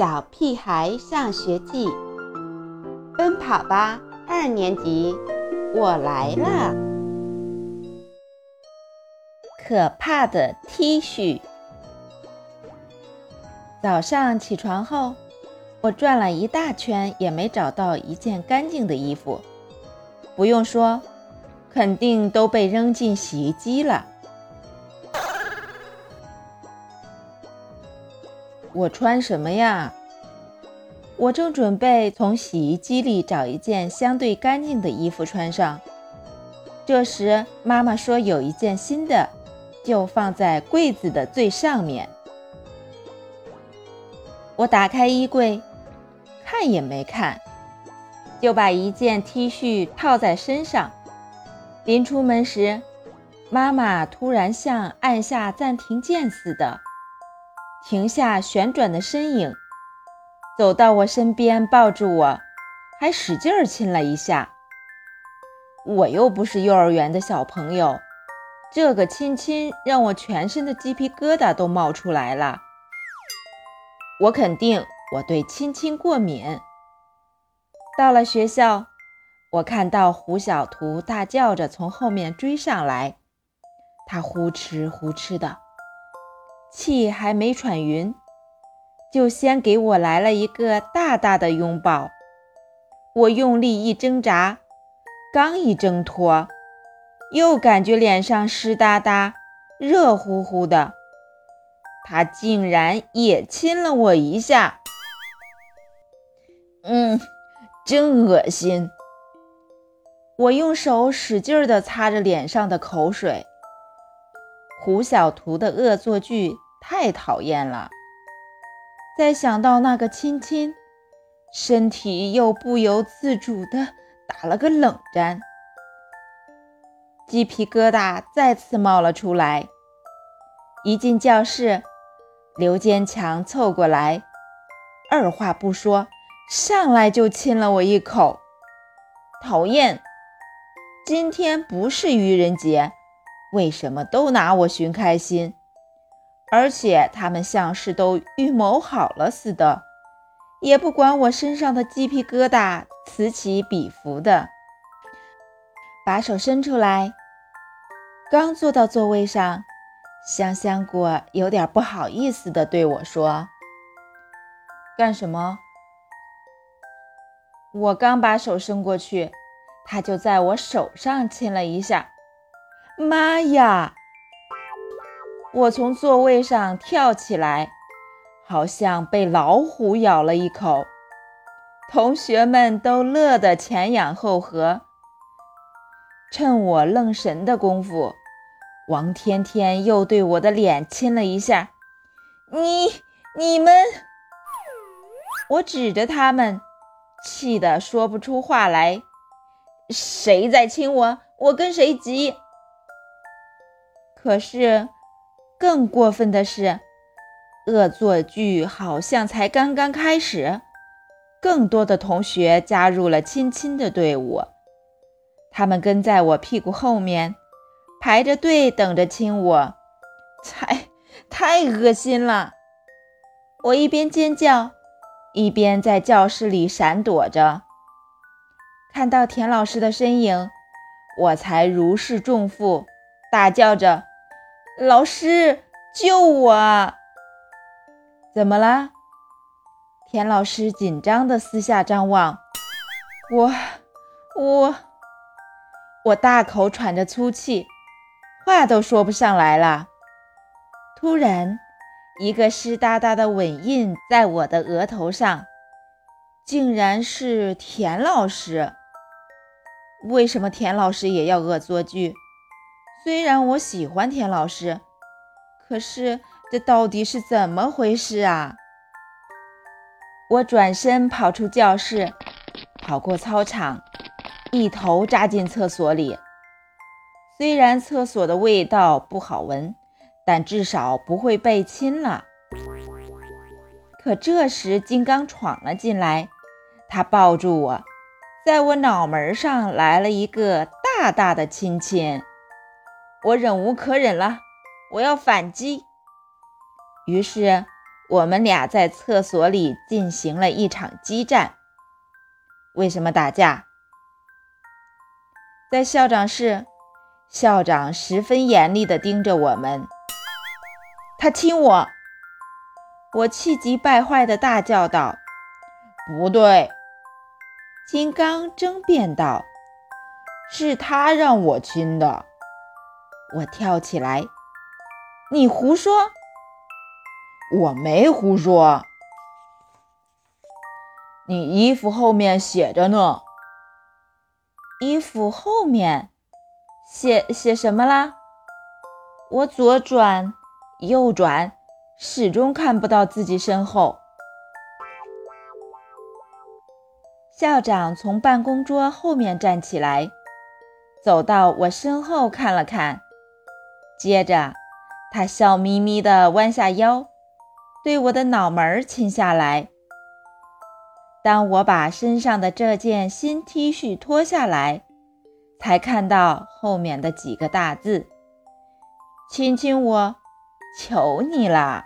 小屁孩上学记》，奔跑吧二年级，我来了！可怕的 T 恤。早上起床后，我转了一大圈，也没找到一件干净的衣服。不用说，肯定都被扔进洗衣机了。我穿什么呀？我正准备从洗衣机里找一件相对干净的衣服穿上，这时妈妈说有一件新的，就放在柜子的最上面。我打开衣柜，看也没看，就把一件 T 恤套在身上。临出门时，妈妈突然像按下暂停键似的。停下旋转的身影，走到我身边，抱住我，还使劲儿亲了一下。我又不是幼儿园的小朋友，这个亲亲让我全身的鸡皮疙瘩都冒出来了。我肯定我对亲亲过敏。到了学校，我看到胡小图大叫着从后面追上来，他呼哧呼哧的。气还没喘匀，就先给我来了一个大大的拥抱。我用力一挣扎，刚一挣脱，又感觉脸上湿哒哒、热乎乎的。他竟然也亲了我一下，嗯，真恶心。我用手使劲地擦着脸上的口水。胡小图的恶作剧太讨厌了，再想到那个亲亲，身体又不由自主地打了个冷战，鸡皮疙瘩再次冒了出来。一进教室，刘坚强凑过来，二话不说，上来就亲了我一口。讨厌，今天不是愚人节。为什么都拿我寻开心？而且他们像是都预谋好了似的，也不管我身上的鸡皮疙瘩，此起彼伏的，把手伸出来。刚坐到座位上，香香果有点不好意思地对我说：“干什么？”我刚把手伸过去，他就在我手上亲了一下。妈呀！我从座位上跳起来，好像被老虎咬了一口。同学们都乐得前仰后合。趁我愣神的功夫，王天天又对我的脸亲了一下。你、你们……我指着他们，气得说不出话来。谁在亲我？我跟谁急？可是，更过分的是，恶作剧好像才刚刚开始，更多的同学加入了亲亲的队伍。他们跟在我屁股后面，排着队等着亲我，太太恶心了！我一边尖叫，一边在教室里闪躲着。看到田老师的身影，我才如释重负，大叫着。老师，救我！怎么了？田老师紧张地四下张望。我，我，我大口喘着粗气，话都说不上来了。突然，一个湿哒哒的吻印在我的额头上，竟然是田老师。为什么田老师也要恶作剧？虽然我喜欢田老师，可是这到底是怎么回事啊？我转身跑出教室，跑过操场，一头扎进厕所里。虽然厕所的味道不好闻，但至少不会被亲了。可这时金刚闯了进来，他抱住我，在我脑门上来了一个大大的亲亲。我忍无可忍了，我要反击。于是，我们俩在厕所里进行了一场激战。为什么打架？在校长室，校长十分严厉地盯着我们。他亲我，我气急败坏地大叫道：“不对！”金刚争辩道：“是他让我亲的。”我跳起来：“你胡说！”我没胡说，你衣服后面写着呢。衣服后面写写什么啦？我左转右转，始终看不到自己身后。校长从办公桌后面站起来，走到我身后看了看，接着他笑眯眯地弯下腰。对我的脑门亲下来。当我把身上的这件新 T 恤脱下来，才看到后面的几个大字：“亲亲我，求你了。”